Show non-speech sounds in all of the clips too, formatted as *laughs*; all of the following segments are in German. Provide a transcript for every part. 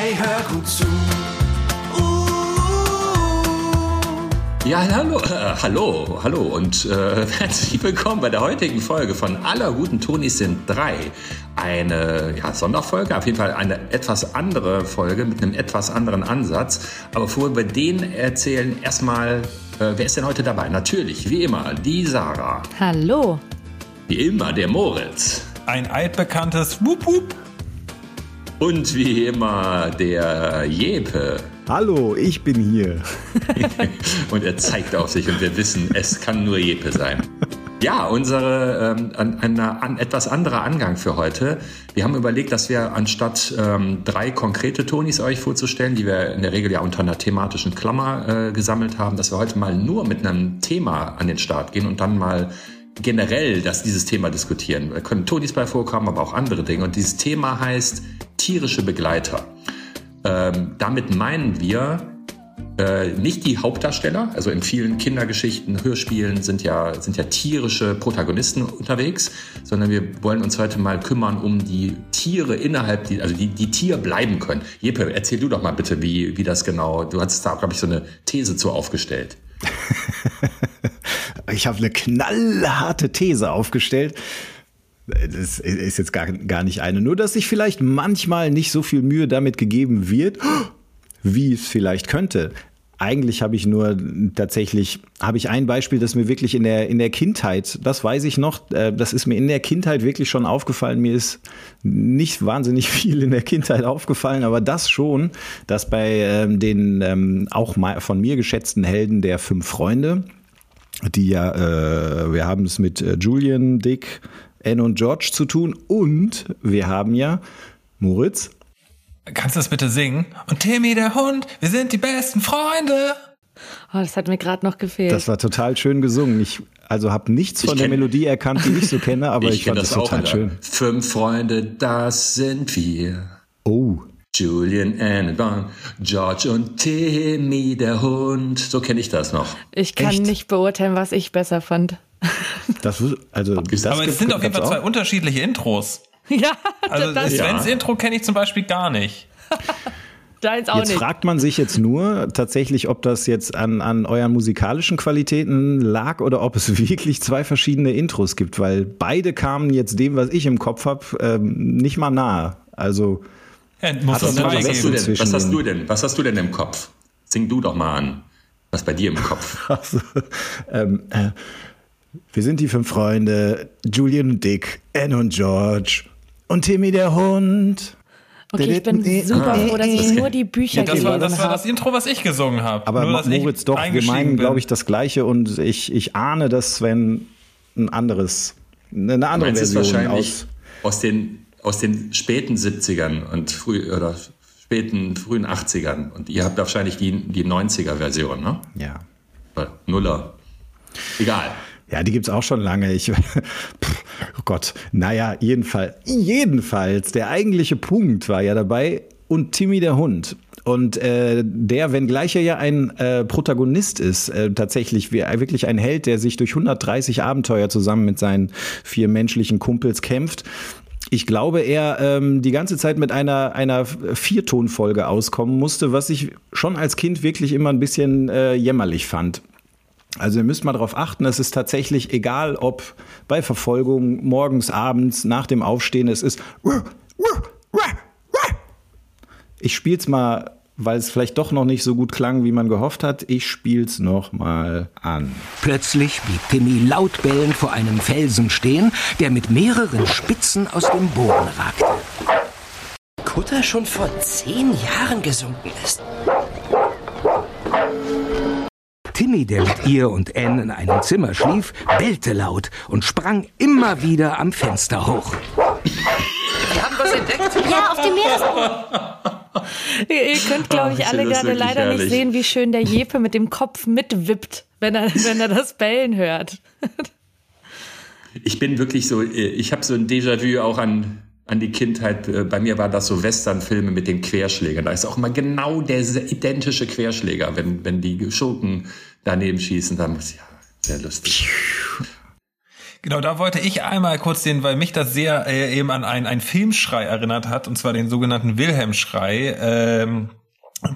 Hey, hör gut zu. Ja, hallo, äh, hallo, hallo und äh, *laughs* herzlich willkommen bei der heutigen Folge von Aller guten Tonis sind drei. Eine ja, Sonderfolge, auf jeden Fall eine etwas andere Folge mit einem etwas anderen Ansatz. Aber bevor wir den erzählen, erstmal, äh, wer ist denn heute dabei? Natürlich, wie immer, die Sarah. Hallo. Wie immer, der Moritz. Ein altbekanntes Wup Wup. Und wie immer, der Jepe. Hallo, ich bin hier. *laughs* und er zeigt auf sich und wir wissen, es kann nur Jepe sein. *laughs* Ja, unsere ähm, ein, ein, ein, etwas anderer Angang für heute. Wir haben überlegt, dass wir anstatt ähm, drei konkrete Tonis euch vorzustellen, die wir in der Regel ja unter einer thematischen Klammer äh, gesammelt haben, dass wir heute mal nur mit einem Thema an den Start gehen und dann mal generell dass dieses Thema diskutieren. Da können Tonis bei vorkommen, aber auch andere Dinge. Und dieses Thema heißt tierische Begleiter. Ähm, damit meinen wir äh, nicht die Hauptdarsteller, also in vielen Kindergeschichten, Hörspielen sind ja, sind ja tierische Protagonisten unterwegs, sondern wir wollen uns heute mal kümmern um die Tiere innerhalb, die, also die, die Tier bleiben können. Jeppe, erzähl du doch mal bitte, wie, wie das genau, du hast da, glaube ich, so eine These zu aufgestellt. *laughs* ich habe eine knallharte These aufgestellt. Das ist jetzt gar, gar nicht eine. Nur, dass sich vielleicht manchmal nicht so viel Mühe damit gegeben wird, wie es vielleicht könnte. Eigentlich habe ich nur tatsächlich, habe ich ein Beispiel, das mir wirklich in der, in der Kindheit, das weiß ich noch, äh, das ist mir in der Kindheit wirklich schon aufgefallen. Mir ist nicht wahnsinnig viel in der Kindheit aufgefallen, aber das schon, dass bei ähm, den ähm, auch von mir geschätzten Helden der fünf Freunde, die ja, äh, wir haben es mit äh, Julian, Dick, Anne und George zu tun und wir haben ja Moritz. Kannst du das bitte singen? Und Timmy der Hund, wir sind die besten Freunde. Oh, das hat mir gerade noch gefehlt. Das war total schön gesungen. Ich also habe nichts von der Melodie erkannt, die ich so kenne, aber ich, ich fand das, das total schön. Fünf Freunde, das sind wir. Oh. Julian, Anne, Bon, George und Timmy der Hund. So kenne ich das noch. Ich kann Echt? nicht beurteilen, was ich besser fand. *laughs* Das, also, das Aber es sind auf jeden Fall zwei unterschiedliche Intros. *laughs* Ja, also das Svens ja. Intro kenne ich zum Beispiel gar nicht. *laughs* Deins auch jetzt nicht. fragt man sich jetzt nur tatsächlich, ob das jetzt an, an euren musikalischen Qualitäten lag oder ob es wirklich zwei verschiedene Intros gibt, weil beide kamen jetzt dem, was ich im Kopf habe, ähm, nicht mal nahe. Also ja, was, hast was, hast du denn, was hast du denn? Was hast du denn im Kopf? Sing du doch mal an. Was bei dir im Kopf? *laughs* Also, ähm, äh, wir sind die fünf Freunde, Julian und Dick, Anne und George und Timmy der Hund. Okay, ich bin super froh, dass ich nur die Bücher ja, das gelesen habe. Das war das Intro, was ich gesungen habe. Aber nur, Moritz, doch, wir meinen, glaube ich, das Gleiche und ich, ich ahne, dass Sven ein anderes, eine andere Version wahrscheinlich aus, aus den aus den späten 70ern und früh oder späten frühen 80ern und ihr habt wahrscheinlich die die 90er Version, ne? Ja. Nuller. Egal. Ja, die gibt's auch schon lange. Ich, *laughs* pff, oh Gott. Naja, jedenfalls, jedenfalls, der eigentliche Punkt war ja dabei und Timmy der Hund. Und äh, der, wenngleich er ja ein äh, Protagonist ist, äh, tatsächlich wie, wirklich ein Held, der sich durch 130 Abenteuer zusammen mit seinen vier menschlichen Kumpels kämpft, ich glaube, er ähm, die ganze Zeit mit einer, einer Viertonfolge auskommen musste, was ich schon als Kind wirklich immer ein bisschen äh, jämmerlich fand. Also ihr müsst mal darauf achten, es ist tatsächlich egal, ob bei Verfolgung, morgens, abends, nach dem Aufstehen, es ist. Ich spiel's mal, weil es vielleicht doch noch nicht so gut klang, wie man gehofft hat. Ich spiel's noch mal an. Plötzlich blieb Timmy laut bellend vor einem Felsen stehen, der mit mehreren Spitzen aus dem Boden ragte. Kutter schon vor zehn Jahren gesunken ist. Timmy, der mit ihr und Anne in einem Zimmer schlief, bellte laut und sprang immer wieder am Fenster hoch. Wir haben was entdeckt. Ja, auf dem Meeresboden. *laughs* *laughs* ihr, ihr könnt, glaube ich, alle gerade leider herrlich. nicht sehen, wie schön der Jepe mit dem Kopf mitwippt, wenn er, *laughs* wenn er das Bellen hört. ich bin wirklich so, ich habe so ein Déjà-vu auch an an die Kindheit. Äh, bei mir war das so Westernfilme mit den Querschlägern. Da ist auch immer genau der identische Querschläger, wenn, wenn die Schurken daneben schießen. Dann muss ja sehr lustig. Genau, da wollte ich einmal kurz den, weil mich das sehr äh, eben an einen, einen Filmschrei erinnert hat, und zwar den sogenannten Wilhelm-Schrei. Ähm,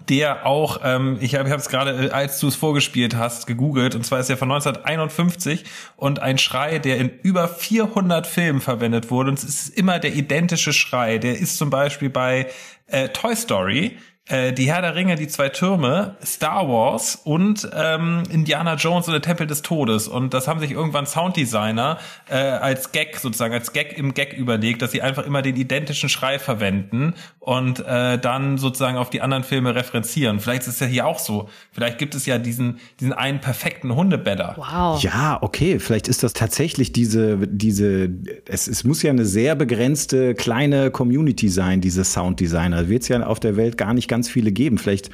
der auch, ähm, ich habe es gerade, äh, als du es vorgespielt hast, gegoogelt, und zwar ist er von 1951 und ein Schrei, der in über 400 Filmen verwendet wurde. Und es ist immer der identische Schrei. Der ist zum Beispiel bei äh, Toy Story äh, die Herr der Ringe, die zwei Türme, Star Wars und ähm, Indiana Jones und der Tempel des Todes. Und das haben sich irgendwann Sounddesigner äh, als Gag sozusagen, als Gag im Gag überlegt, dass sie einfach immer den identischen Schrei verwenden und äh, dann sozusagen auf die anderen Filme referenzieren. Vielleicht ist es ja hier auch so. Vielleicht gibt es ja diesen, diesen einen perfekten Hundebeller. Wow. Ja, okay. Vielleicht ist das tatsächlich diese, diese, es, es muss ja eine sehr begrenzte kleine Community sein, diese Sounddesigner. Wird es ja auf der Welt gar nicht ganz viele geben. Vielleicht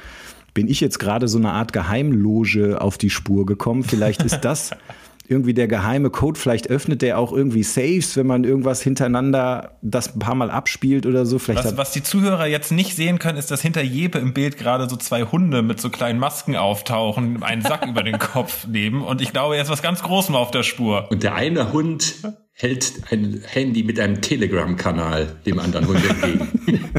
bin ich jetzt gerade so eine Art Geheimloge auf die Spur gekommen. Vielleicht ist das *laughs* irgendwie der geheime Code. Vielleicht öffnet der auch irgendwie Saves, wenn man irgendwas hintereinander das ein paar Mal abspielt oder so. Vielleicht was, was die Zuhörer jetzt nicht sehen können, ist, dass hinter Jepe im Bild gerade so zwei Hunde mit so kleinen Masken auftauchen, einen Sack über den Kopf *laughs* nehmen. Und ich glaube, er ist was ganz Großem auf der Spur. Und der eine Hund hält ein Handy mit einem Telegram-Kanal dem anderen Hund entgegen. *laughs*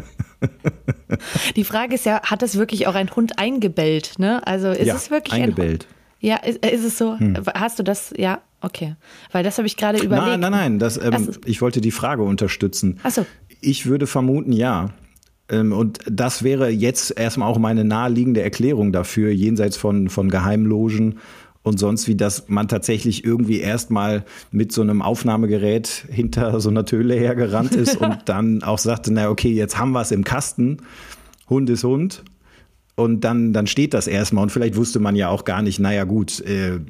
Die Frage ist ja, hat es wirklich auch ein Hund eingebellt? Ne? Also ist ja, es wirklich eingebellt? Ein, ja, ist, ist es so? Hm. Hast du das? Ja, okay. Weil das habe ich gerade überlegt. Nein, nein, nein. Das, ähm, so. Ich wollte die Frage unterstützen. Ach so. Ich würde vermuten, ja. Ähm, und das wäre jetzt erstmal auch meine naheliegende Erklärung dafür, jenseits von, von Geheimlogen und sonst wie, dass man tatsächlich irgendwie erstmal mit so einem Aufnahmegerät hinter so einer Töle hergerannt ist und *laughs* dann auch sagte, na okay, jetzt haben wir es im Kasten, Hund ist Hund. Und dann, dann steht das erstmal und vielleicht wusste man ja auch gar nicht, naja gut, äh,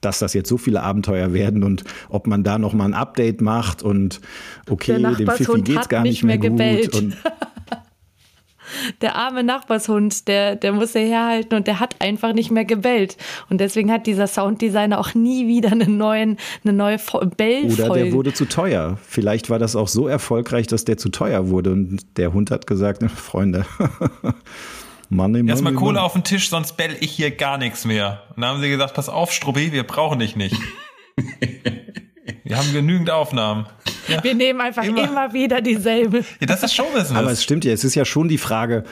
dass das jetzt so viele Abenteuer werden und ob man da nochmal ein Update macht und okay, dem Fifi geht's gar nicht mehr, mehr gut. Und *laughs* der arme Nachbarshund, der, der muss herhalten und der hat einfach nicht mehr gebellt. Und deswegen hat dieser Sounddesigner auch nie wieder einen neuen, eine neue Bellfolge. Oder der wurde zu teuer. Vielleicht war das auch so erfolgreich, dass der zu teuer wurde. Und der Hund hat gesagt, Freunde. *laughs* Money, money, Erstmal Kohle money. auf den Tisch, sonst bell ich hier gar nichts mehr. Und dann haben sie gesagt, pass auf, Struppi, wir brauchen dich nicht. *laughs* Wir haben genügend Aufnahmen. Ja. Wir nehmen einfach immer, immer wieder dieselbe. Ja, das ist Showbusiness. Aber es stimmt ja, es ist ja schon die Frage,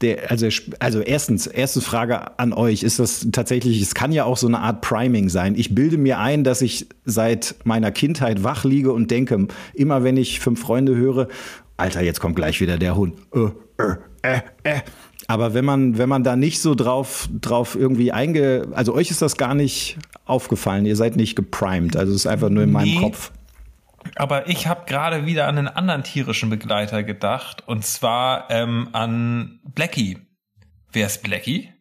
der, also, also erstens, erste Frage an euch, ist das tatsächlich, es kann ja auch so eine Art Priming sein. Ich bilde mir ein, dass ich seit meiner Kindheit wach liege und denke, immer wenn ich fünf Freunde höre, Alter, jetzt kommt gleich wieder der Hund. Äh, äh, äh, äh. Aber wenn man, wenn man da nicht so drauf, drauf irgendwie einge, also euch ist das gar nicht aufgefallen, ihr seid nicht geprimed, also es ist einfach nur in meinem nee, Kopf. Aber ich habe gerade wieder an einen anderen tierischen Begleiter gedacht und zwar ähm, an Blackie. Wer ist Blackie?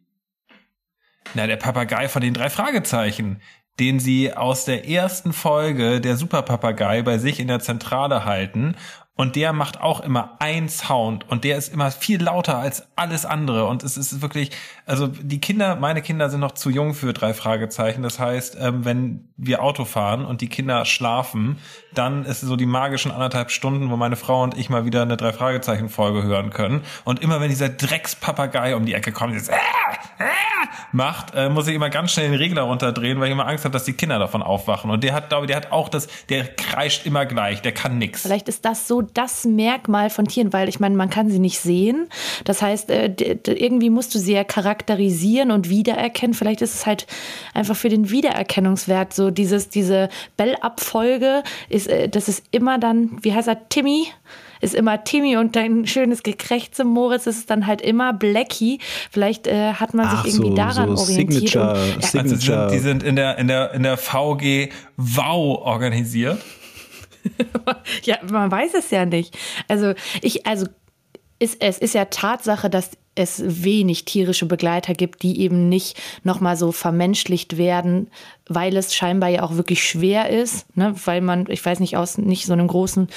Na, der Papagei von den drei Fragezeichen, den sie aus der ersten Folge der Superpapagei bei sich in der Zentrale halten und der macht auch immer ein Sound und der ist immer viel lauter als alles andere und es ist wirklich, also die Kinder, meine Kinder sind noch zu jung für drei Fragezeichen. Das heißt, ähm, wenn wir Auto fahren und die Kinder schlafen, dann ist so die magischen anderthalb Stunden, wo meine Frau und ich mal wieder eine drei Fragezeichen Folge hören können. Und immer wenn dieser Dreckspapagei um die Ecke kommt, dieses, äh, äh, macht, äh, muss ich immer ganz schnell den Regler runterdrehen, weil ich immer Angst habe, dass die Kinder davon aufwachen. Und der hat, glaube ich, der hat auch das, der kreischt immer gleich, der kann nix. Vielleicht ist das so das Merkmal von Tieren, weil ich meine, man kann sie nicht sehen. Das heißt, äh, irgendwie musst du sie ja charakterisieren und wiedererkennen. Vielleicht ist es halt einfach für den Wiedererkennungswert so dieses, diese Bellabfolge ist, äh, das ist immer dann, wie heißt er, Timmy? ist immer Timmy und dein schönes Gekrächze Moritz ist dann halt immer Blackie. Vielleicht äh, hat man sich Ach, irgendwie so, daran so orientiert. Signature, und, ja. Signature. Also die sind in der, in der, in der VG Wow organisiert. *laughs* ja, man weiß es ja nicht. Also ich, also ist, es ist ja Tatsache, dass es wenig tierische Begleiter gibt, die eben nicht nochmal so vermenschlicht werden, weil es scheinbar ja auch wirklich schwer ist, ne? weil man, ich weiß nicht, aus nicht so einem großen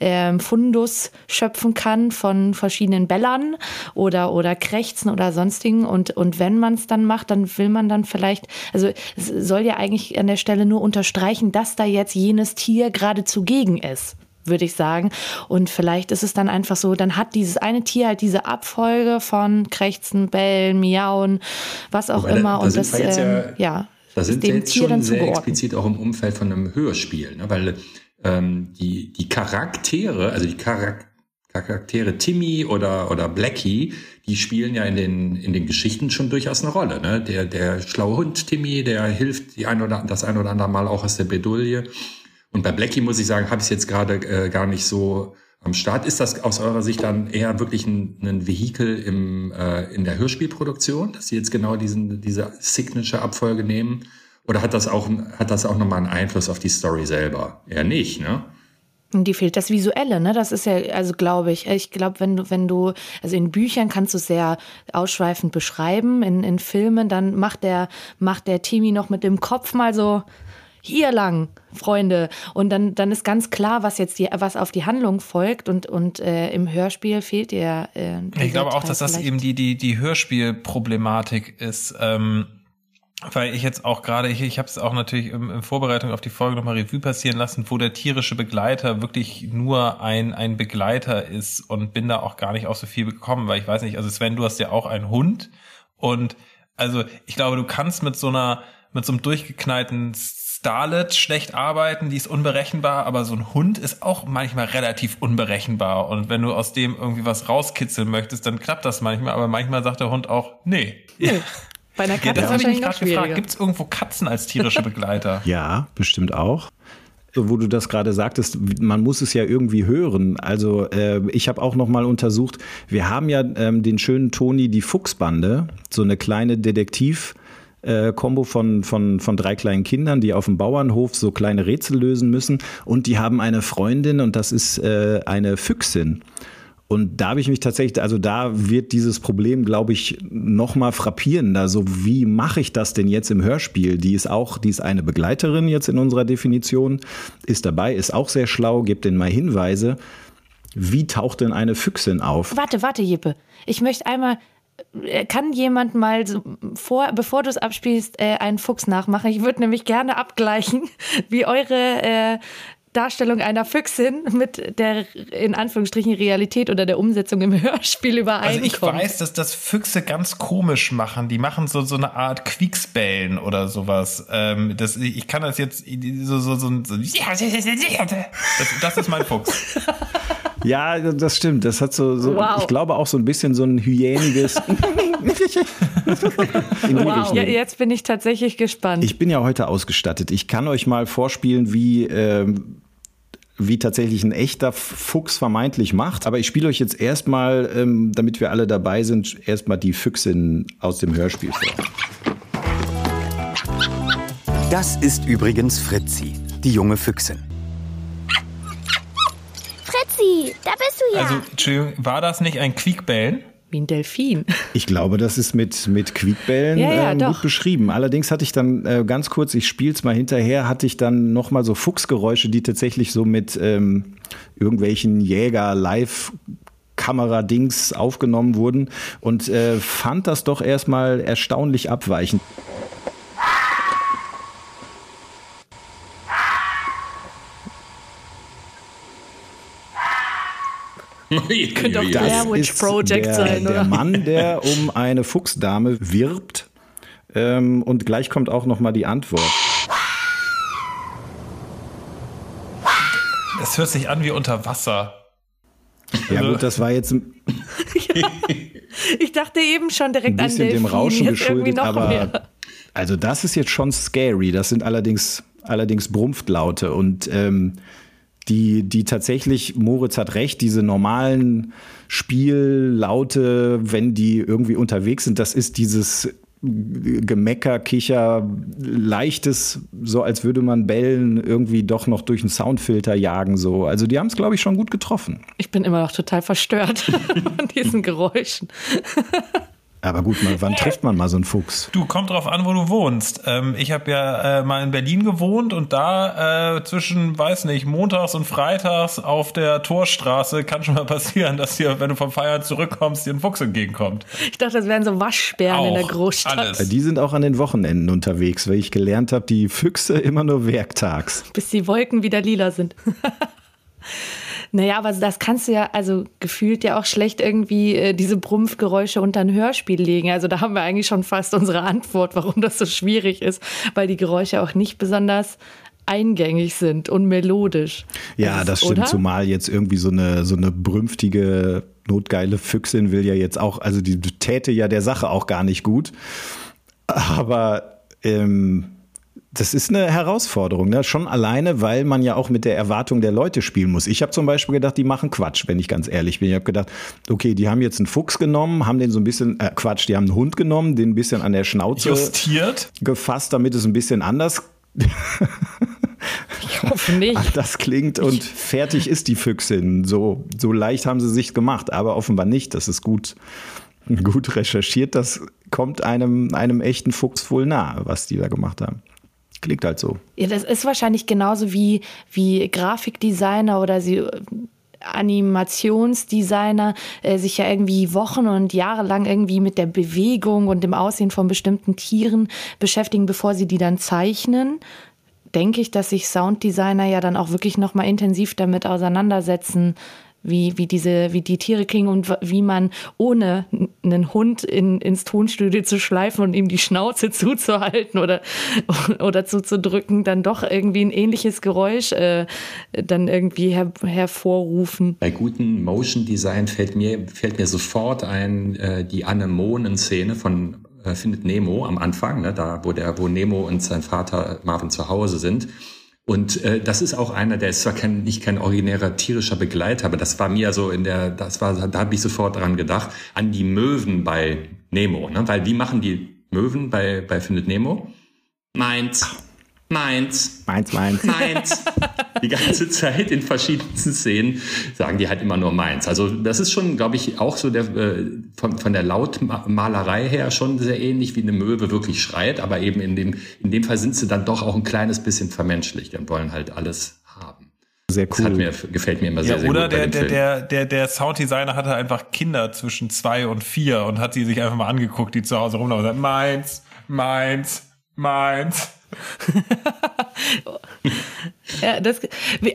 ähm, Fundus schöpfen kann von verschiedenen Bellern oder, oder Krächzen oder sonstigen. Und, und wenn man es dann macht, dann will man dann vielleicht, also es soll ja eigentlich an der Stelle nur unterstreichen, dass da jetzt jenes Tier gerade zugegen ist würde ich sagen. Und vielleicht ist es dann einfach so, dann hat dieses eine Tier halt diese Abfolge von Krächzen, Bellen, Miauen, was auch Wobei, immer. Da, da und das, ähm, ja, ja Da sind wir jetzt Tier schon dann sehr zugeordnet. explizit auch im Umfeld von einem Hörspiel, ne? weil ähm, die, die Charaktere, also die Charak Charaktere Timmy oder, oder Blackie, die spielen ja in den, in den Geschichten schon durchaus eine Rolle. Ne? Der, der schlaue Hund Timmy, der hilft die ein oder, das ein oder andere Mal auch aus der Bedouille. Und bei Blackie muss ich sagen, habe ich es jetzt gerade äh, gar nicht so am Start. Ist das aus eurer Sicht dann eher wirklich ein, ein Vehikel im, äh, in der Hörspielproduktion, dass sie jetzt genau diesen, diese Signature-Abfolge nehmen? Oder hat das auch, hat das auch nochmal einen Einfluss auf die Story selber? Eher nicht, ne? Die fehlt das Visuelle, ne? Das ist ja, also glaube ich. Ich glaube, wenn du, wenn du, also in Büchern kannst du sehr ausschweifend beschreiben, in, in Filmen, dann macht der, macht der Timmy noch mit dem Kopf mal so hier lang, Freunde. Und dann, dann ist ganz klar, was jetzt die, was auf die Handlung folgt. Und, und äh, im Hörspiel fehlt dir. Äh, Ich glaube auch, dass das eben die, die, die Hörspielproblematik ist. Ähm, weil ich jetzt auch gerade, ich, ich habe es auch natürlich im, in Vorbereitung auf die Folge nochmal Revue passieren lassen, wo der tierische Begleiter wirklich nur ein, ein Begleiter ist und bin da auch gar nicht auf so viel gekommen, weil ich weiß nicht, also Sven, du hast ja auch einen Hund und also ich glaube, du kannst mit so einer, mit so einem durchgeknallten Starlet schlecht arbeiten, die ist unberechenbar, aber so ein Hund ist auch manchmal relativ unberechenbar. Und wenn du aus dem irgendwie was rauskitzeln möchtest, dann klappt das manchmal, aber manchmal sagt der Hund auch, nee. Bei einer *laughs* Ja, Katze das ist habe ich wahrscheinlich mich gerade gefragt. Gibt es irgendwo Katzen als tierische Begleiter? *laughs* Ja, bestimmt auch. Wo du das gerade sagtest, man muss es ja irgendwie hören. Also äh, ich habe auch noch mal untersucht. Wir haben ja ähm, den schönen Toni die Fuchsbande, so eine kleine Detektiv. Äh, Kombo von, von, von drei kleinen Kindern, die auf dem Bauernhof so kleine Rätsel lösen müssen. Und die haben eine Freundin und das ist äh, eine Füchsin. Und da habe ich mich tatsächlich, also da wird dieses Problem, glaube ich, noch mal frappierender. So, wie mache ich das denn jetzt im Hörspiel? Die ist auch, die ist eine Begleiterin jetzt in unserer Definition, ist dabei, ist auch sehr schlau, gibt denen mal Hinweise. Wie taucht denn eine Füchsin auf? Warte, warte, Jippe. Ich möchte einmal. Äh, Kann jemand mal, so vor, bevor du es abspielst, äh, einen Fuchs nachmachen? Ich würde nämlich gerne abgleichen, *laughs* wie eure äh, Darstellung einer Füchsin mit der in Anführungsstrichen Realität oder der Umsetzung im *laughs* Hörspiel Also übereinkommt. ich weiß, dass das Füchse ganz komisch machen. Die machen so so eine Art Quicksbellen oder sowas. Ähm, das, ich kann das jetzt so so so, so das, das ist mein Fuchs. *laughs* Ja, das stimmt. Das hat so, so Wow. ich glaube auch so ein bisschen so ein hyäniges. *laughs* *laughs* Wow, ja, jetzt bin ich tatsächlich gespannt. Ich bin ja heute ausgestattet. Ich kann euch mal vorspielen, wie, ähm, wie tatsächlich ein echter Fuchs vermeintlich macht. Aber ich spiele euch jetzt erstmal, ähm, damit wir alle dabei sind, erstmal die Füchsin aus dem Hörspiel vor. Das ist übrigens Fritzi, die junge Füchsin. Fritzi, da bist du ja. Also Entschuldigung, war das nicht ein Quiekbellen? Wie ein Delfin. *laughs* Ich glaube, das ist mit, mit Quiekbällen Ja, ja, ähm, gut beschrieben. Allerdings hatte ich dann äh, ganz kurz, ich spiel's mal hinterher, hatte ich dann nochmal so Fuchsgeräusche, die tatsächlich so mit ähm, irgendwelchen Jäger-Live- Kameradings aufgenommen wurden und äh, fand das doch erstmal erstaunlich abweichend. Könnte auch Das Blair Witch Project der, sein, der oder? Mann, der um eine Fuchsdame wirbt. Ähm, und gleich kommt auch noch mal die Antwort. Es hört sich an wie unter Wasser. Ja gut, das war jetzt ein *laughs* Ich dachte eben schon direkt an bisschen Delfin. dem Rauschen jetzt irgendwie geschuldet, noch aber mehr. also das ist jetzt schon scary. Das sind allerdings allerdings Brumpftlaute und ähm, die die tatsächlich Moritz hat recht. Diese normalen Spiellaute, wenn die irgendwie unterwegs sind, das ist dieses Gemecker, Kicher, leichtes, so als würde man Bellen irgendwie doch noch durch einen Soundfilter jagen, so. Also die haben es, glaube ich, schon gut getroffen. Ich bin immer noch total verstört *laughs* von diesen Geräuschen. Aber gut, mal, wann trifft man mal so einen Fuchs? Du, kommt drauf an, wo du wohnst. Ähm, ich habe ja äh, mal in Berlin gewohnt und da äh, zwischen, weiß nicht, montags und freitags auf der Torstraße kann schon mal passieren, dass dir, wenn du vom Feiern zurückkommst, dir ein Fuchs entgegenkommt. Ich dachte, das wären so Waschbären in der Auch, Großstadt. alles. Die sind auch an den Wochenenden unterwegs, weil ich gelernt habe, die Füchse immer nur werktags. bis die Wolken wieder lila sind. *laughs* Naja, aber das kannst du ja, also gefühlt ja auch schlecht irgendwie äh, diese Brumpfgeräusche unter ein Hörspiel legen. Also da haben wir eigentlich schon fast unsere Antwort, warum das so schwierig ist, weil die Geräusche auch nicht besonders eingängig sind und melodisch. Ja, das, das stimmt, oder? zumal jetzt irgendwie so eine, so eine brünftige, notgeile Füchsin will ja jetzt auch, also die täte ja der Sache auch gar nicht gut. Aber ähm, das ist eine Herausforderung, ne? schon alleine, weil man ja auch mit der Erwartung der Leute spielen muss. Ich habe zum Beispiel gedacht, die machen Quatsch, wenn ich ganz ehrlich bin. Ich habe gedacht, okay, die haben jetzt einen Fuchs genommen, haben den so ein bisschen, äh, Quatsch, die haben einen Hund genommen, den ein bisschen an der Schnauze Justiert. gefasst, damit es ein bisschen anders ich hoffe nicht. Das klingt und fertig ist die Füchsin. So, so leicht haben sie sich gemacht, aber offenbar nicht. Das ist gut, gut recherchiert. Das kommt einem, einem echten Fuchs wohl nah, was die da gemacht haben. Klingt halt so. Ja, das ist wahrscheinlich genauso wie, wie Grafikdesigner oder sie Animationsdesigner äh, sich ja irgendwie Wochen und Jahre lang irgendwie mit der Bewegung und dem Aussehen von bestimmten Tieren beschäftigen, bevor sie die dann zeichnen denke ich, dass sich Sounddesigner ja dann auch wirklich nochmal intensiv damit auseinandersetzen, wie, wie, diese, wie die Tiere klingen und wie man ohne einen Hund in, ins Tonstudio zu schleifen und ihm die Schnauze *laughs* zuzuhalten oder, oder zuzudrücken, dann doch irgendwie ein ähnliches Geräusch äh, dann irgendwie her, hervorrufen. Bei gutem Motion Design fällt mir, fällt mir sofort ein äh, die Anemonen-Szene von äh, Findet Nemo am Anfang, ne, da wo der, wo Nemo und sein Vater Marvin zu Hause sind. Und äh, das ist auch einer, der ist zwar kein, nicht kein originärer tierischer Begleiter, aber das war mir so in der, das war, da habe ich sofort dran gedacht, an die Möwen bei Nemo. Ne? Weil wie machen die Möwen bei, bei Findet Nemo? Meins. Meins. Meins, meins. Meins. Die ganze Zeit in verschiedensten Szenen sagen die halt immer nur meins. Also das ist schon, glaube ich, auch so der, äh, von, von der Lautmalerei her schon sehr ähnlich, wie eine Möwe wirklich schreit. Aber eben in dem, in dem Fall sind sie dann doch auch ein kleines bisschen vermenschlicht und wollen halt alles haben. Sehr cool. Das mir, gefällt mir immer sehr, ja, sehr oder gut. Oder der, der, der, der, der Sounddesigner hatte einfach Kinder zwischen zwei und vier und hat sie sich einfach mal angeguckt, die zu Hause rumlaufen und sagt, meins, meins, meins. *laughs* ja, das,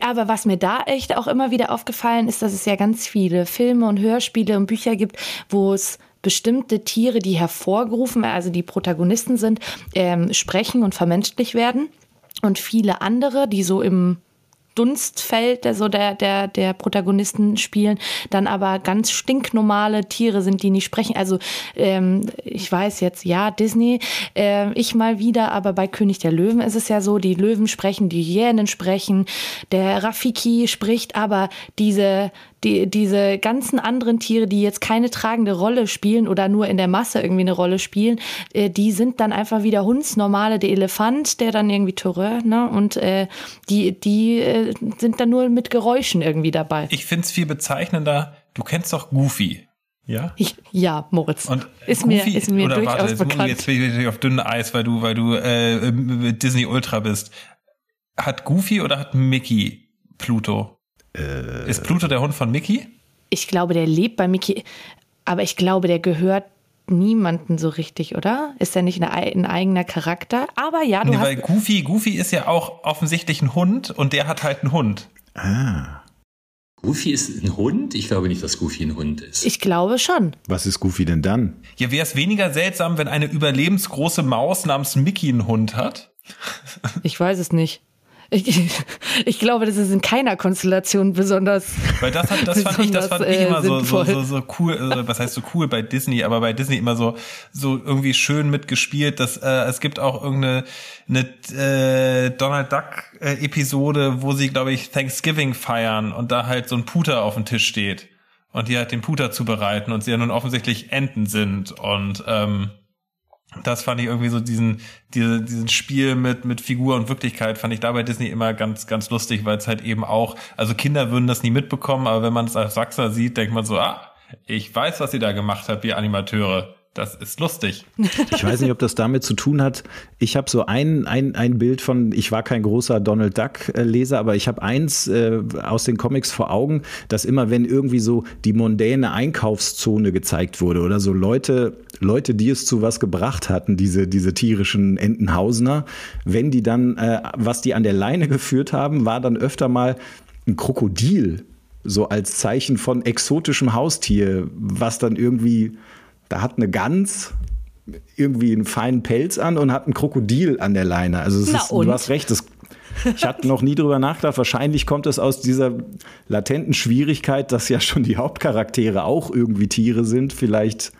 aber was mir da echt auch immer wieder aufgefallen ist, dass es ja ganz viele Filme und Hörspiele und Bücher gibt, wo es bestimmte Tiere, die hervorgerufen, also die Protagonisten sind, ähm, sprechen und vermenschlich werden. Und viele andere, die so im Dunstfeld, der so der, der, der Protagonisten spielen, dann aber ganz stinknormale Tiere sind, die nicht sprechen. Also ähm, ich weiß jetzt, ja, Disney, äh, ich mal wieder, aber bei König der Löwen ist es ja so, die Löwen sprechen, die Hyänen sprechen, der Rafiki spricht, aber diese die, diese ganzen anderen Tiere, die jetzt keine tragende Rolle spielen oder nur in der Masse irgendwie eine Rolle spielen, äh, die sind dann einfach wieder hundsnormale. Der Elefant, der dann irgendwie Toureur, ne? Und äh, die, die äh, sind dann nur mit Geräuschen irgendwie dabei. Ich finde es viel bezeichnender. Du kennst doch Goofy. Ja? Ich, ja, Moritz. Und ist Goofy, mir, ist mir oder durchaus warte, bekannt. Jetzt bin ich auf dünnem Eis, weil du, weil du äh, Disney Ultra bist. Hat Goofy oder hat Mickey Pluto? Äh, ist Pluto der Hund von Mickey? Ich glaube, der lebt bei Mickey, aber ich glaube, der gehört niemanden so richtig, oder? Ist er nicht ein eigener Charakter? Aber ja, du nee, hast weil Goofy, Goofy ist ja auch offensichtlich ein Hund und der hat halt einen Hund. Ah. Goofy ist ein Hund? Ich glaube nicht, dass Goofy ein Hund ist. Ich glaube schon. Was ist Goofy denn dann? Ja, wäre es weniger seltsam, wenn eine überlebensgroße Maus namens Mickey einen Hund hat? Ich weiß es nicht. Ich, ich, glaube, das ist in keiner Konstellation besonders. Weil das, hat, das fand ich, das fand ich immer so, so, so, so cool, also was heißt so cool bei Disney, aber bei Disney immer so, so irgendwie schön mitgespielt, dass äh, es gibt auch irgendeine eine, äh, Donald Duck äh, Episode, wo sie, glaube ich, Thanksgiving feiern und da halt so ein Puter auf dem Tisch steht und die halt den Puter zubereiten und sie ja nun offensichtlich Enten sind und ähm, das fand ich irgendwie so diesen, diese, diesen Spiel mit, mit Figur und Wirklichkeit fand ich da bei Disney immer ganz, ganz lustig, weil es halt eben auch, also Kinder würden das nie mitbekommen, aber wenn man es als Sachser sieht, denkt man so, ah, ich weiß, was ihr da gemacht habt, ihr Animateure. Das ist lustig. Ich weiß nicht, ob das damit zu tun hat. Ich habe so ein, ein, ein Bild von, ich war kein großer Donald Duck-Leser, aber ich habe eins äh, aus den Comics vor Augen, dass immer, wenn irgendwie so die mondäne Einkaufszone gezeigt wurde oder so Leute, Leute, die es zu was gebracht hatten, diese, diese tierischen Entenhausener, wenn die dann, äh, was die an der Leine *laughs* geführt haben, war dann öfter mal ein Krokodil so als Zeichen von exotischem Haustier, was dann irgendwie, da hat eine Gans irgendwie einen feinen Pelz an und hat ein Krokodil an der Leine. Also es ist, du hast recht, das, ich hatte noch nie drüber nachgedacht. Wahrscheinlich kommt es aus dieser latenten Schwierigkeit, dass ja schon die Hauptcharaktere auch irgendwie Tiere sind. Vielleicht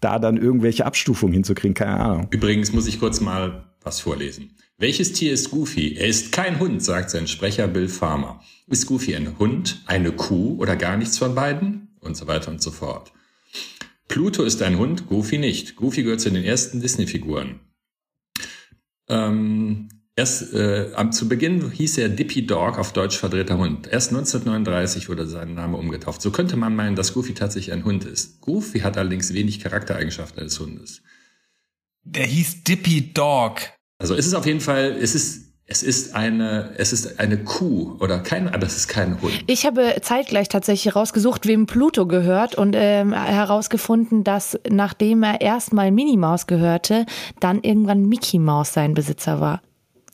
da dann irgendwelche Abstufungen hinzukriegen, keine Ahnung. Übrigens muss ich kurz mal was vorlesen. Welches Tier ist Goofy? Er ist kein Hund, sagt sein Sprecher Bill Farmer. Ist Goofy ein Hund, eine Kuh oder gar nichts von beiden? Und so weiter und so fort. Pluto ist ein Hund, Goofy nicht. Goofy gehört zu den ersten Disney-Figuren. Ähm, erst äh, zu Beginn hieß er Dippy Dog, auf Deutsch verdrehter Hund. Erst 1939 wurde sein Name umgetauft. So könnte man meinen, dass Goofy tatsächlich ein Hund ist. Goofy hat allerdings wenig Charaktereigenschaften eines Hundes. Der hieß Dippy Dog. Also es ist auf jeden Fall, es ist, es ist eine, es ist eine Kuh oder kein, aber es ist kein Hund. Ich habe zeitgleich tatsächlich rausgesucht, wem Pluto gehört und ähm, herausgefunden, dass nachdem er erstmal Minnie Maus gehörte, dann irgendwann Mickey Maus sein Besitzer war.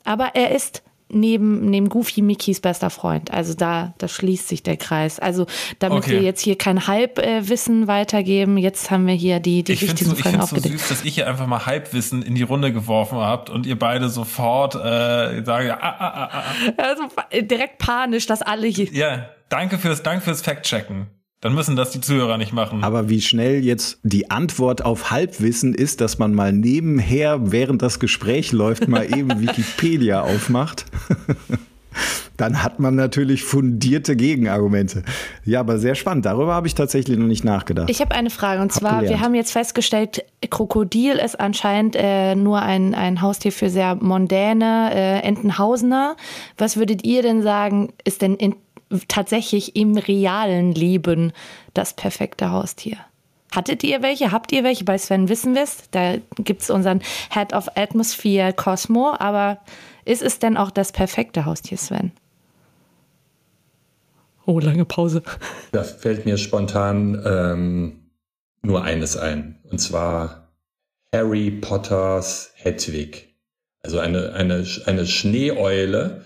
Aber er ist neben, neben Goofy Mickeys bester Freund. Also da, da schließt sich der Kreis. Also damit Okay. wir jetzt hier kein Halbwissen weitergeben, jetzt haben wir hier die, die Ich finde richtigen so, ich Fragen find's so aufgedeckt. süß, dass ich hier einfach mal Halbwissen in die Runde geworfen habt und ihr beide sofort äh, sagen, ah, ah, ah, ah, ah. Also direkt panisch, dass alle hier. ja, danke fürs, danke fürs Fact-Checken. Dann müssen das die Zuhörer nicht machen. Aber wie schnell jetzt die Antwort auf Halbwissen ist, dass man mal nebenher, während das Gespräch läuft, mal eben *laughs* Wikipedia aufmacht. *laughs* Dann hat man natürlich fundierte Gegenargumente. Ja, aber sehr spannend. Darüber habe ich tatsächlich noch nicht nachgedacht. Ich habe eine Frage und Hab zwar, wir gelernt. haben jetzt festgestellt, Krokodil ist anscheinend äh, nur ein, ein Haustier für sehr mondäne äh, Entenhausener. Was würdet ihr denn sagen, ist denn in, tatsächlich im realen Leben das perfekte Haustier? Hattet ihr welche? Habt ihr welche? Bei Sven wissen wir es. Da gibt es unseren Head of Atmosphere Cosmo. Aber ist es denn auch das perfekte Haustier, Sven? Oh, lange Pause. Da fällt mir spontan ähm, nur eines ein. Und zwar Harry Potters Hedwig. Also eine, eine, eine Schneeeule,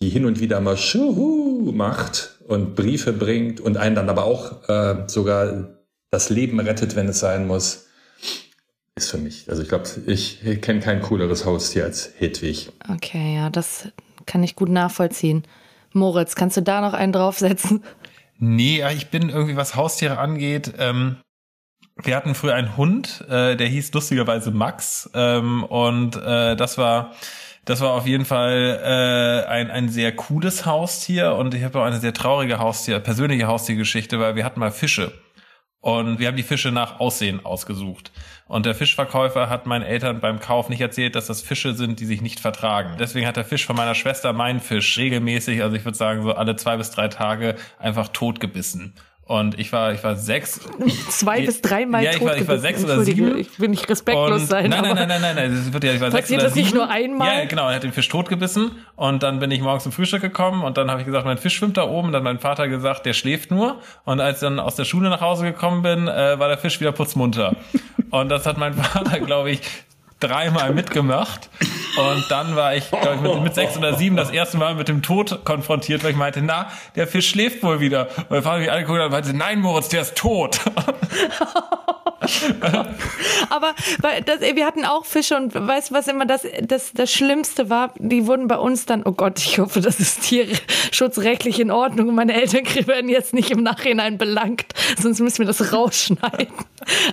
die hin und wieder mal Schuhu macht und Briefe bringt und einen dann aber auch äh, sogar das Leben rettet, wenn es sein muss. Ist für mich. Also ich glaube, ich kenne kein cooleres Haustier als Hedwig. Okay, ja, das kann ich gut nachvollziehen. Moritz, kannst du da noch einen draufsetzen? Nee, ich bin irgendwie, was Haustiere angeht, ähm, wir hatten früher einen Hund, äh, der hieß lustigerweise Max. Ähm, und äh, das war das war auf jeden Fall äh, ein, ein sehr cooles Haustier und ich habe auch eine sehr traurige Haustier, persönliche Haustiergeschichte, weil wir hatten mal Fische. Und wir haben die Fische nach Aussehen ausgesucht. Und der Fischverkäufer hat meinen Eltern beim Kauf nicht erzählt, dass das Fische sind, die sich nicht vertragen. Deswegen hat der Fisch von meiner Schwester meinen Fisch regelmäßig, also ich würde sagen so alle zwei bis drei Tage, einfach totgebissen. Und ich war, ich war sechs. Zwei bis dreimal Ja, ich war, ich war sechs oder sieben. Ich will nicht respektlos Und- sein. Nein, nein, aber- nein, nein, nein, das wird ja, ich war sechs oder das nicht sieben. nur einmal? Ja, genau, er hat den Fisch totgebissen und dann bin ich morgens zum Frühstück gekommen und dann habe ich gesagt, mein Fisch schwimmt da oben. Und dann hat mein Vater gesagt, der schläft nur. Und als ich dann aus der Schule nach Hause gekommen bin, äh, war der Fisch wieder putzmunter. *laughs* und das hat mein Vater, glaube ich, dreimal mitgemacht. Und dann war ich, glaube ich, mit, mit sechs oder sieben das erste Mal mit dem Tod konfrontiert, weil ich meinte, na, der Fisch schläft wohl wieder. Und mein Vater mich angeguckt hat und meinte, nein, Moritz, der ist tot. *laughs* Aber weil das, wir hatten auch Fische und weißt du, was immer das, das, das Schlimmste war? Die wurden bei uns dann, oh Gott, ich hoffe, das ist tierschutzrechtlich in Ordnung meine Eltern *laughs* werden jetzt nicht im Nachhinein belangt, sonst müssen wir das rausschneiden.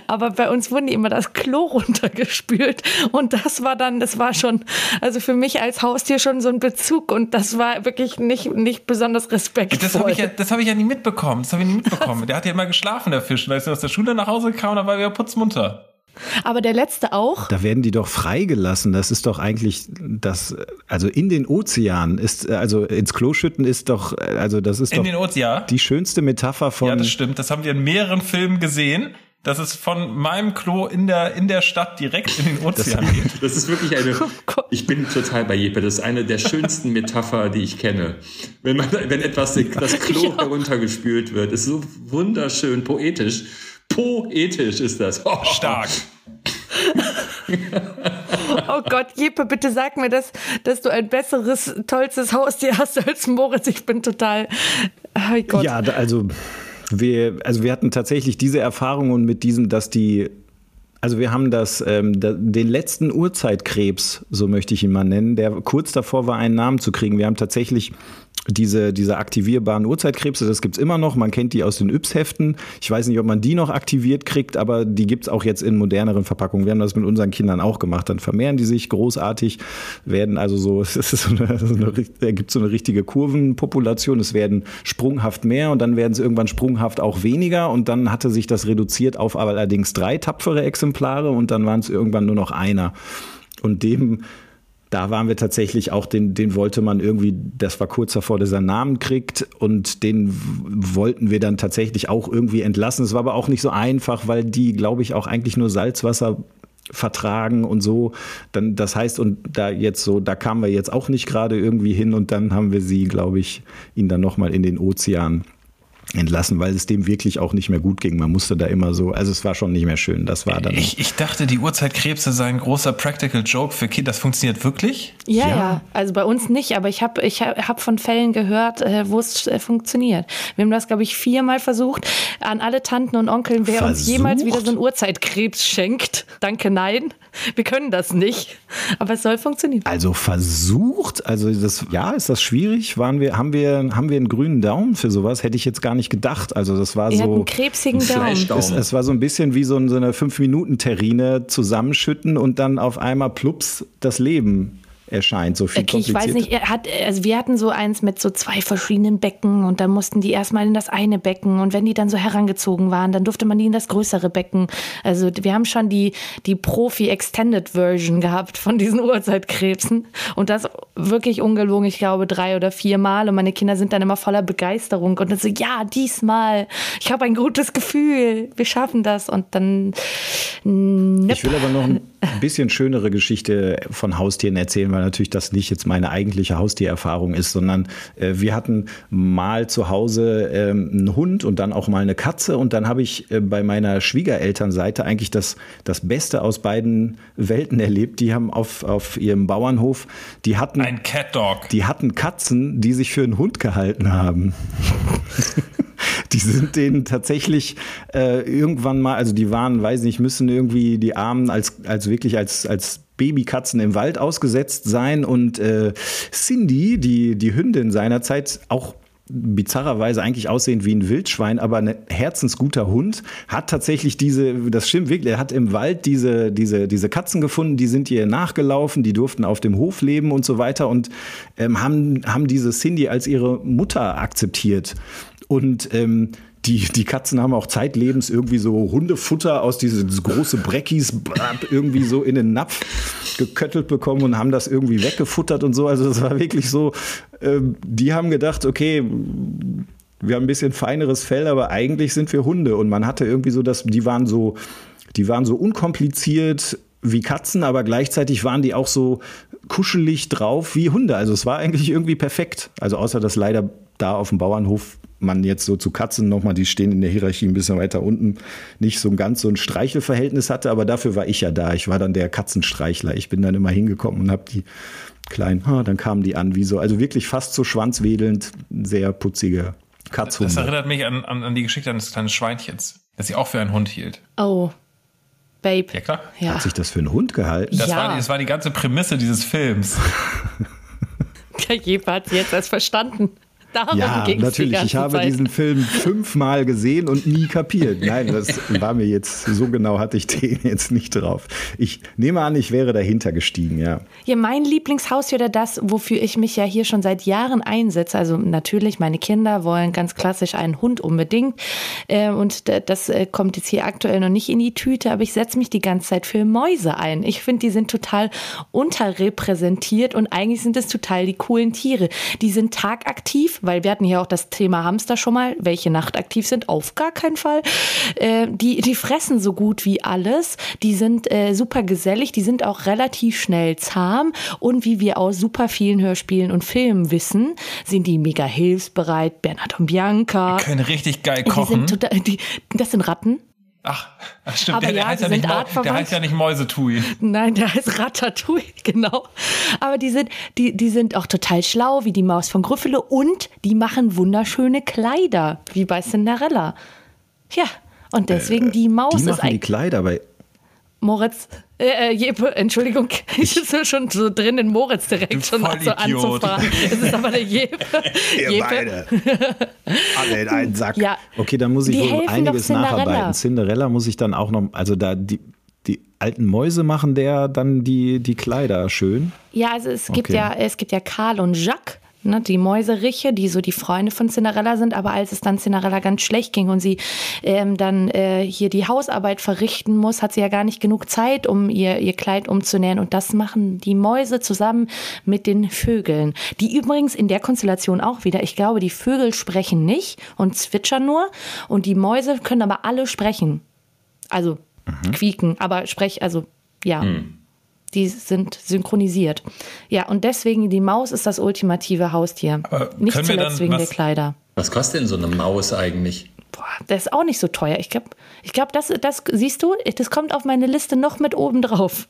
Aber bei uns wurden die immer das Klo runtergespült und das war dann, das war schon, also für mich als Haustier schon so ein Bezug und das war wirklich nicht, nicht besonders respektvoll. Das habe ich, ja, das hab ich ja nie mitbekommen. Das habe ich nie mitbekommen. Der hat ja immer geschlafen, der Fisch. Und als er aus der Schule nach Hause kam, dann war er wieder putzmunter. Aber der letzte auch? Da werden die doch freigelassen. Das ist doch eigentlich das, also in den Ozeanen ist, also ins Klo schütten ist doch, also das ist In doch den Ozean. die schönste Metapher von. Ja, das stimmt. Das haben wir in mehreren Filmen gesehen. Dass es von meinem Klo in der, in der Stadt direkt in den Ozean geht. *laughs* Das ist wirklich eine. Gott. Ich bin total bei Jeppe. Das ist eine der schönsten Metapher, die ich kenne. Wenn man, wenn etwas das *laughs* Klo heruntergespült wird, ist so wunderschön poetisch. Poetisch ist das. Oh. Stark. *laughs* oh Gott, Jeppe, bitte sag mir, dass, dass du ein besseres, tollstes Haustier hast als Moritz. Ich bin total. Oh Gott. Ja, also wir, also wir hatten tatsächlich diese Erfahrung und mit diesem, dass die also wir haben das, ähm, da, den letzten Urzeitkrebs, so möchte ich ihn mal nennen, der kurz davor war, einen Namen zu kriegen. Wir haben tatsächlich diese, diese aktivierbaren Uhrzeitkrebse, das gibt's immer noch. Man kennt die aus den Yps-Heften. Ich weiß nicht, ob man die noch aktiviert kriegt, aber die gibt's auch jetzt in moderneren Verpackungen. Wir haben das mit unseren Kindern auch gemacht. Dann vermehren die sich großartig, werden also so, *laughs* es ist so eine, so eine, da gibt's so eine richtige Kurvenpopulation. Es werden sprunghaft mehr und dann werden sie irgendwann sprunghaft auch weniger. Und dann hatte sich das reduziert auf allerdings drei tapfere Exemplare und dann waren es irgendwann nur noch einer. Und dem da waren wir tatsächlich auch, den, den wollte man irgendwie, das war kurz davor, dass er einen Namen kriegt und den wollten wir dann tatsächlich auch irgendwie entlassen. Es war aber auch nicht so einfach, weil die, glaube ich, auch eigentlich nur Salzwasser vertragen und so. Dann, das heißt, und da jetzt so, da kamen wir jetzt auch nicht gerade irgendwie hin und dann haben wir sie, glaube ich, ihn dann nochmal in den Ozean entlassen, weil es dem wirklich auch nicht mehr gut ging. Man musste da immer so, also es war schon nicht mehr schön. Das war dann. Ich, ich dachte, die Uhrzeitkrebse seien ein großer Practical Joke für Kinder. Das funktioniert wirklich? Ja, ja, ja. also bei uns nicht, aber ich habe ich hab von Fällen gehört, äh, wo es äh, funktioniert. Wir haben das, glaube ich, viermal versucht. An alle Tanten und Onkeln, wer versucht? uns jemals wieder so einen Uhrzeitkrebs schenkt. Danke, nein. Wir können das nicht. Aber es soll funktionieren. Also versucht, also das, ja, ist das schwierig? Waren wir, haben wir, haben wir einen grünen Daumen für sowas? Hätte ich jetzt gar nicht gedacht. Also das war er so. Hat einen krebsigen ein Daumen. Es, es, war so ein bisschen wie so, eine 5-Minuten-Terrine zusammenschütten und dann auf einmal plups das Leben erscheint, so viel okay, Ich weiß nicht, er hat, also wir hatten so eins mit so zwei verschiedenen Becken und dann mussten die erstmal in das eine Becken und wenn die dann so herangezogen waren, dann durfte man die in das größere Becken. Also wir haben schon die, die Profi-Extended-Version gehabt von diesen Urzeitkrebsen und das wirklich ungelogen, ich glaube drei oder vier Mal. Und meine Kinder sind dann immer voller Begeisterung und dann so, ja, diesmal, ich habe ein gutes Gefühl, wir schaffen das. Und dann... Nöp. Ich will aber noch ein bisschen schönere Geschichte von Haustieren erzählen, weil natürlich das nicht jetzt meine eigentliche Haustiererfahrung ist, sondern äh, wir hatten mal zu Hause ähm, einen Hund und dann auch mal eine Katze. Und dann habe ich äh, bei meiner Schwiegerelternseite eigentlich das, das Beste aus beiden Welten erlebt. Die haben auf, auf ihrem Bauernhof, die hatten ein Cat. Die hatten Katzen, die sich für einen Hund gehalten haben. *laughs* die sind denen tatsächlich äh, irgendwann mal, also die waren, weiß nicht, müssen irgendwie die Armen als, als wirklich als, als Babykatzen im Wald ausgesetzt sein. Und äh, Cindy, die, die Hündin seinerzeit, auch bizarrerweise eigentlich aussehend wie ein Wildschwein, aber ein herzensguter Hund, hat tatsächlich diese, das stimmt wirklich, er hat im Wald diese, diese, diese Katzen gefunden, die sind ihr nachgelaufen, die durften auf dem Hof leben und so weiter und ähm, haben, haben diese Cindy als ihre Mutter akzeptiert. Und ähm, die, die Katzen haben auch zeitlebens irgendwie so Hundefutter aus diesen große Breckis irgendwie so in den Napf geköttelt bekommen und haben das irgendwie weggefuttert und so. Also es war wirklich so, äh, die haben gedacht, okay, wir haben ein bisschen feineres Fell, aber eigentlich sind wir Hunde. Und man hatte irgendwie so das, die waren so, die waren so unkompliziert wie Katzen, aber gleichzeitig waren die auch so kuschelig drauf wie Hunde. Also es war eigentlich irgendwie perfekt. Also außer dass leider da auf dem Bauernhof man jetzt so zu Katzen nochmal, die stehen in der Hierarchie ein bisschen weiter unten, nicht so ein ganz so ein Streichelverhältnis hatte, aber dafür war ich ja da. Ich war dann der Katzenstreichler. Ich bin dann immer hingekommen und habe die kleinen, oh, dann kamen die an, wie so, also wirklich fast so schwanzwedelnd, sehr putzige Katzhunde. Das erinnert mich an, an, an die Geschichte eines kleinen Schweinchens, das sie auch für einen Hund hielt. Oh. Babe. Ja, klar. Ja. Hat sich das für einen Hund gehalten? Das, Ja. war, die- das war die ganze Prämisse dieses Films. *laughs* Der Jeppe hat sie jetzt erst verstanden. Darum Ja, ging's natürlich. Ich habe Zeit. diesen Film fünfmal gesehen und nie kapiert. Nein, das war mir jetzt, so genau hatte ich den jetzt nicht drauf. Ich nehme an, ich wäre dahinter gestiegen, ja. Ja, mein Lieblingshaustier oder das, wofür ich mich ja hier schon seit Jahren einsetze. Also natürlich, meine Kinder wollen ganz klassisch einen Hund unbedingt. Äh, und das äh, kommt jetzt hier aktuell noch nicht in die Tüte, aber ich setze mich die ganze Zeit für Mäuse ein. Ich finde, die sind total unterrepräsentiert und eigentlich sind es total die coolen Tiere. Die sind tagaktiv, weil wir hatten hier auch das Thema Hamster schon mal, welche nachtaktiv sind, auf gar keinen Fall. Äh, die, die fressen so gut wie alles. Die sind äh, super gesellig, die sind auch relativ schnell zahm und wie wir aus super vielen Hörspielen und Filmen wissen, sind die mega hilfsbereit. Bernhard und Bianca. Können richtig geil Die kochen. sind total, die, das sind Ratten. Ach, ach stimmt, Aber der, der, ja, heißt die ja nicht der heißt ja nicht Mäusetui. Nein, der heißt Ratatouille, *laughs* genau. Aber die sind, die, die sind auch total schlau, wie die Maus von Gryffalo und die machen wunderschöne Kleider, wie bei Cinderella. Ja, und deswegen die Maus Die ist machen die eigentlich Kleider bei. Moritz, äh, äh, Jeppe, *laughs* Entschuldigung, *laughs* ich bin schon so drin in Moritz direkt Du schon so Vollidiot. anzufahren. Es ist aber der Jeppe. Jeppe. Alle in einen Sack. Ja. Okay, dann muss ich wohl einiges Cinderella. nacharbeiten. Cinderella muss ich dann auch noch, also da die, die alten Mäuse machen der dann die, die Kleider schön. Ja, also es gibt Okay. ja, es gibt ja Karl und Jacques, ne, die Mäuseriche, die so die Freunde von Cinderella sind, aber als es dann Cinderella ganz schlecht ging und sie ähm, dann äh, hier die Hausarbeit verrichten muss, hat sie ja gar nicht genug Zeit, um ihr, ihr Kleid umzunähen. Und das machen die Mäuse zusammen mit den Vögeln. Die übrigens in der Konstellation auch wieder, ich glaube, die Vögel sprechen nicht und zwitschern nur und die Mäuse können aber alle sprechen. Also quieken, aber sprech, also ja. Die sind synchronisiert. Ja, und deswegen die Maus ist das ultimative Haustier. Aber nicht zuletzt dann wegen was- der Kleider. Was kostet denn so eine Maus eigentlich? Boah, das ist auch nicht so teuer. Ich glaube, ich glaub, das, das siehst du, das kommt auf meine Liste noch mit oben drauf.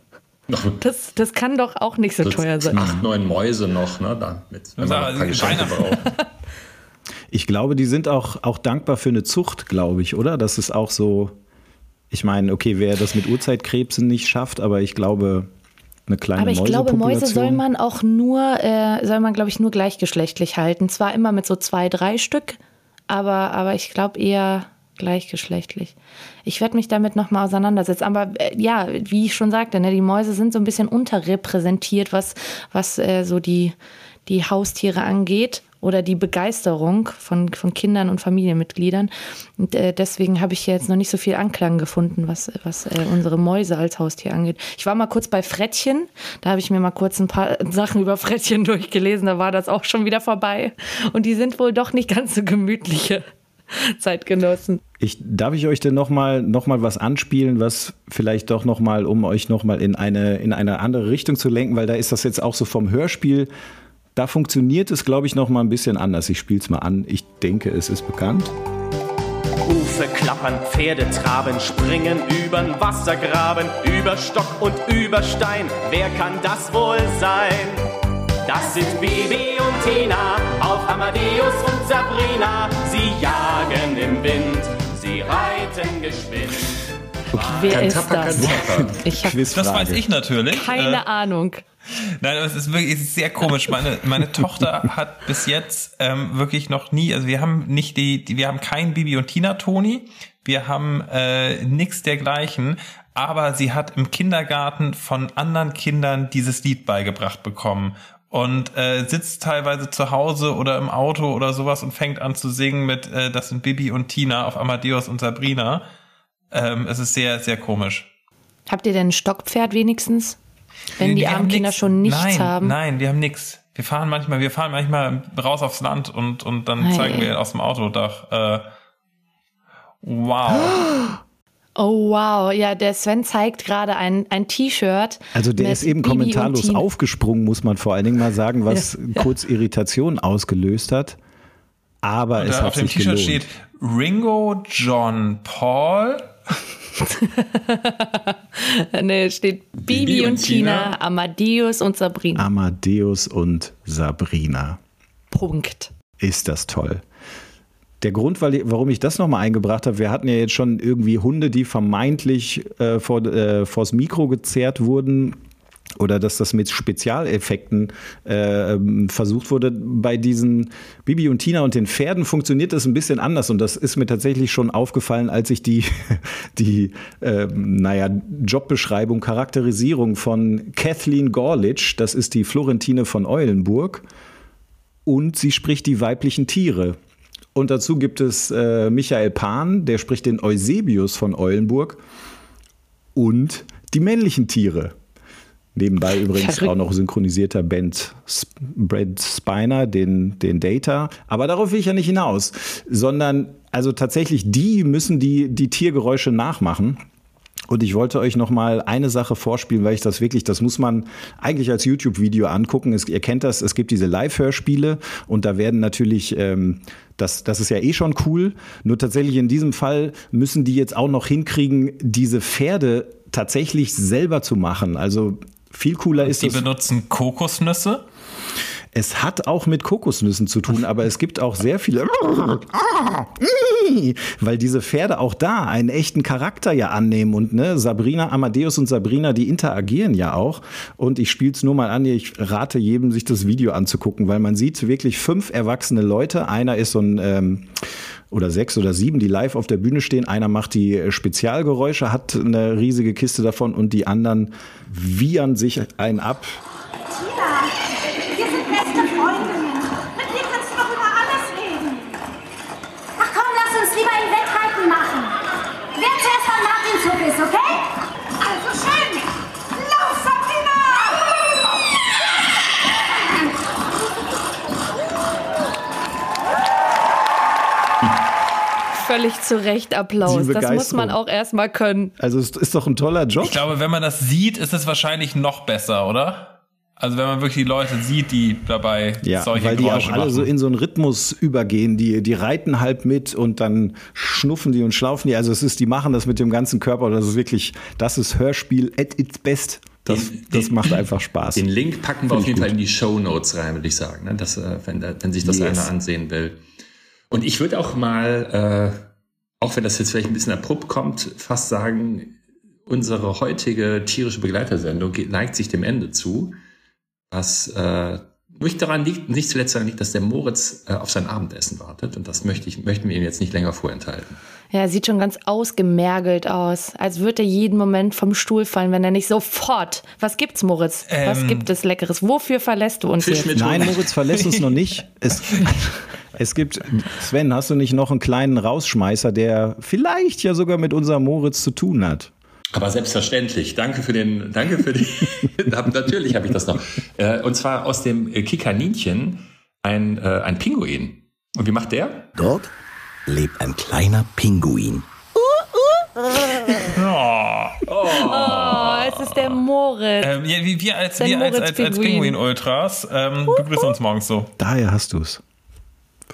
*laughs* Das, das kann doch auch nicht so so teuer sein. acht, neun Mäuse noch, ne? Damit, wenn man ein paar Also. *laughs* Ich glaube, die sind auch, auch dankbar für eine Zucht, glaube ich, oder? Das ist auch so. Ich meine, okay, wer das mit Urzeitkrebsen nicht schafft, aber ich glaube, eine kleine Aber ich glaube, Mäuse soll man auch nur, äh, soll man, glaube ich, nur gleichgeschlechtlich halten. Zwar immer mit so zwei, drei Stück, aber, aber ich glaube eher gleichgeschlechtlich. Ich werde mich damit nochmal auseinandersetzen. Aber äh, ja, wie ich schon sagte, ne, die Mäuse sind so ein bisschen unterrepräsentiert, was, was äh, so die, die Haustiere angeht oder die Begeisterung von, von Kindern und Familienmitgliedern. Und äh, deswegen habe ich hier jetzt noch nicht so viel Anklang gefunden, was, was äh, unsere Mäuse als Haustier angeht. Ich war mal kurz bei Frettchen, da habe ich mir mal kurz ein paar *laughs* Sachen über Frettchen durchgelesen, da war das auch schon wieder vorbei. Und die sind wohl doch nicht ganz so gemütliche *laughs* Zeitgenossen. Ich, darf ich euch denn nochmal noch mal was anspielen, was vielleicht doch nochmal, um euch nochmal in eine, in eine andere Richtung zu lenken, weil da ist das jetzt auch so vom Hörspiel, da funktioniert es, glaube ich, nochmal ein bisschen anders. Ich spiele es mal an. Ich denke, es ist bekannt. Hufe klappern, Pferde traben, springen übern Wassergraben, über Stock und über Stein. Wer kann das wohl sein? Das sind Bibi und Tina, auf Amadeus und Sabrina. Sie jagen im Wind, sie reiten geschwind. Wer ist das? Ich Quizfrage. Das weiß ich natürlich. keine Äh, Ahnung. Nein, aber es ist wirklich es ist sehr komisch. Meine, meine Tochter hat bis jetzt ähm, wirklich noch nie, also wir haben nicht die, die wir haben kein Bibi und Tina Toni, wir haben äh, nix dergleichen, aber sie hat im Kindergarten von anderen Kindern dieses Lied beigebracht bekommen und äh, sitzt teilweise zu Hause oder im Auto oder sowas und fängt an zu singen mit äh, das sind Bibi und Tina auf Amadeus und Sabrina. Ähm, es ist sehr, sehr komisch. Habt ihr denn ein Stockpferd wenigstens? Wenn Nee, die wir armen Kinder nix. schon nichts nein, haben. Nein, wir haben nichts. Wir fahren manchmal, wir fahren manchmal raus aufs Land und, und dann Ei. zeigen wir aus dem Autodach. Äh, wow. *gasps* Oh wow, ja, der Sven zeigt gerade ein, ein T-Shirt. Also der ist eben Bibi kommentarlos aufgesprungen, muss man vor allen Dingen mal sagen, was Ja, *laughs* ja. kurz Irritation ausgelöst hat. Aber Und es da hat auf dem T-Shirt steht Ringo John Paul. Nee, steht Bibi, und, Tina, Amadeus und Sabrina. Amadeus und Sabrina. Punkt. Ist das toll. Der Grund, warum ich das nochmal eingebracht habe, wir hatten ja jetzt schon irgendwie Hunde, die vermeintlich äh, vor, äh, vors Mikro gezerrt wurden oder dass das mit Spezialeffekten äh, versucht wurde. Bei diesen Bibi und Tina und den Pferden funktioniert das ein bisschen anders und das ist mir tatsächlich schon aufgefallen, als ich die, *laughs* die äh, naja, Jobbeschreibung, Charakterisierung von Kathleen Gorlitsch, das ist die Florentine von Eulenburg, und sie spricht die weiblichen Tiere. Und dazu gibt es äh, Michael Pan, der spricht den Eusebius von Eulenburg und die männlichen Tiere. Nebenbei übrigens Verrückt. auch noch synchronisierter Sp- Brad Spiner, den, den Data. Aber darauf will ich ja nicht hinaus, sondern also tatsächlich die müssen die, die Tiergeräusche nachmachen. Und ich wollte euch noch mal eine Sache vorspielen, weil ich das wirklich, das muss man eigentlich als YouTube-Video angucken. Es, ihr kennt das, es gibt diese Live-Hörspiele und da werden natürlich, ähm, das, das ist ja eh schon cool. Nur tatsächlich in diesem Fall müssen die jetzt auch noch hinkriegen, diese Pferde tatsächlich selber zu machen. Also viel cooler ist Die es. benutzen Kokosnüsse. Es hat auch mit Kokosnüssen zu tun, aber es gibt auch sehr viele, weil diese Pferde auch da einen echten Charakter ja annehmen und ne, Sabrina, Amadeus und Sabrina, die interagieren ja auch. Und ich spiele es nur mal an, ich rate jedem, sich das Video anzugucken, weil man sieht wirklich fünf erwachsene Leute. Einer ist so ein ähm, oder sechs oder sieben, die live auf der Bühne stehen. Einer macht die äh, Spezialgeräusche, hat eine riesige Kiste davon und die anderen wiehern sich einen ab. Tina, wir sind beste Freundinnen. Mit dir kannst du doch über alles reden. Ach komm, lass uns lieber ein Wettreiten machen. Wer zuerst an Martin Zug ist, okay? Also schön. Lauf, Sabrina! Völlig zu Recht Applaus. Das muss man auch erstmal können. Also es ist doch ein toller Job. Ich glaube, wenn man das sieht, ist es wahrscheinlich noch besser, oder? Also wenn man wirklich die Leute sieht, die dabei Ja, solche weil die Geräusche auch alle machen. so in so einen Rhythmus übergehen. Die, die reiten halb mit und dann schnuffen die und schlaufen die. Also es ist, die machen das mit dem ganzen Körper. Das ist wirklich, das ist Hörspiel at its best. Das, Den- das den- macht einfach Spaß. Den Link packen wir Find auf jeden gut. Fall in die Show Notes rein, würde ich sagen, ne? dass, äh, wenn, wenn sich das Yes. einer ansehen will. Und ich würde auch mal, äh, auch wenn das jetzt vielleicht ein bisschen abrupt kommt, fast sagen, unsere heutige tierische Begleitersendung neigt sich dem Ende zu. Was äh, nicht daran liegt, nicht zuletzt daran liegt, dass der Moritz äh, auf sein Abendessen wartet. Und das möchte ich, möchten wir ihm jetzt nicht länger vorenthalten. Ja, er sieht schon ganz ausgemergelt aus, als würde er jeden Moment vom Stuhl fallen, wenn er nicht sofort. Was gibt's, Moritz? Was Ähm, gibt es Leckeres? Wofür verlässt du uns Fisch jetzt? mit Nein. Moritz verlässt uns noch nicht. *laughs* Es, es gibt, Sven, hast du nicht noch einen kleinen Rausschmeißer, der vielleicht ja sogar mit unserem Moritz zu tun hat? Aber selbstverständlich. Danke für den, danke für den. *laughs* Natürlich habe ich das noch. Äh, Und zwar aus dem Kikaninchen ein, äh, ein Pinguin. Und wie macht der? Dort lebt ein kleiner Pinguin. *laughs* Oh, es ist der Moritz. Ähm, ja, wie wir als, wir als, als, als. Pinguin-Ultras ähm, begrüßen uns morgens so. Daher hast du es.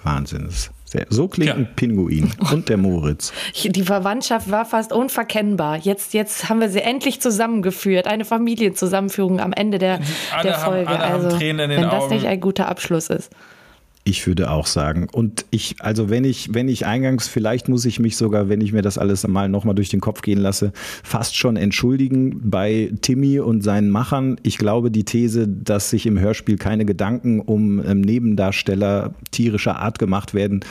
Wahnsinn. Das Sehr, so klingt Ja. ein Pinguin und der Moritz. *laughs* Die Verwandtschaft war fast unverkennbar. Jetzt, jetzt haben wir sie endlich zusammengeführt. Eine Familienzusammenführung am Ende der, Alle der haben- Folge. haben also, Tränen in den wenn das Augen. nicht ein guter Abschluss ist. Ich würde auch sagen. Und ich, also wenn ich, wenn ich eingangs, vielleicht muss ich mich sogar, wenn ich mir das alles mal nochmal durch den Kopf gehen lasse, fast schon entschuldigen bei Timmy und seinen Machern. Ich glaube, die These, dass sich im Hörspiel keine Gedanken um ähm, Nebendarsteller tierischer Art gemacht werden,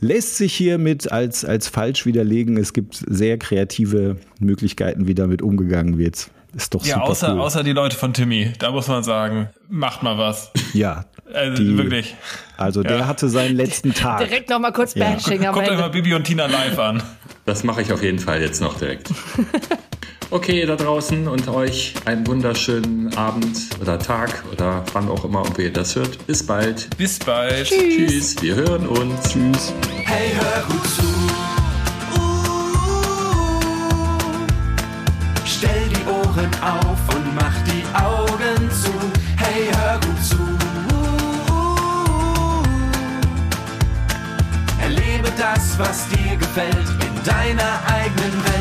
lässt sich hiermit als, als falsch widerlegen. Es gibt sehr kreative Möglichkeiten, wie damit umgegangen wird. Ist doch Ja, super außer, cool. außer die Leute von Timmy. Da muss man sagen, macht mal was. ja, Also die- wirklich. Also der Ja. hatte seinen letzten *laughs* Tag. Direkt nochmal kurz Ja. Bashing am Guckt euch mal. Bibi und Tina live an. Das mache ich auf jeden Fall jetzt noch direkt. *laughs* Okay, da draußen und euch einen wunderschönen Abend oder Tag oder wann auch immer, ob ihr das hört. Bis bald. Bis bald. Tschüss. Wir hören uns. Tschüss. Hey, hör gut zu. Ohren auf und mach die Augen zu. Hey, hör gut zu. Erlebe das, was dir gefällt, in deiner eigenen Welt.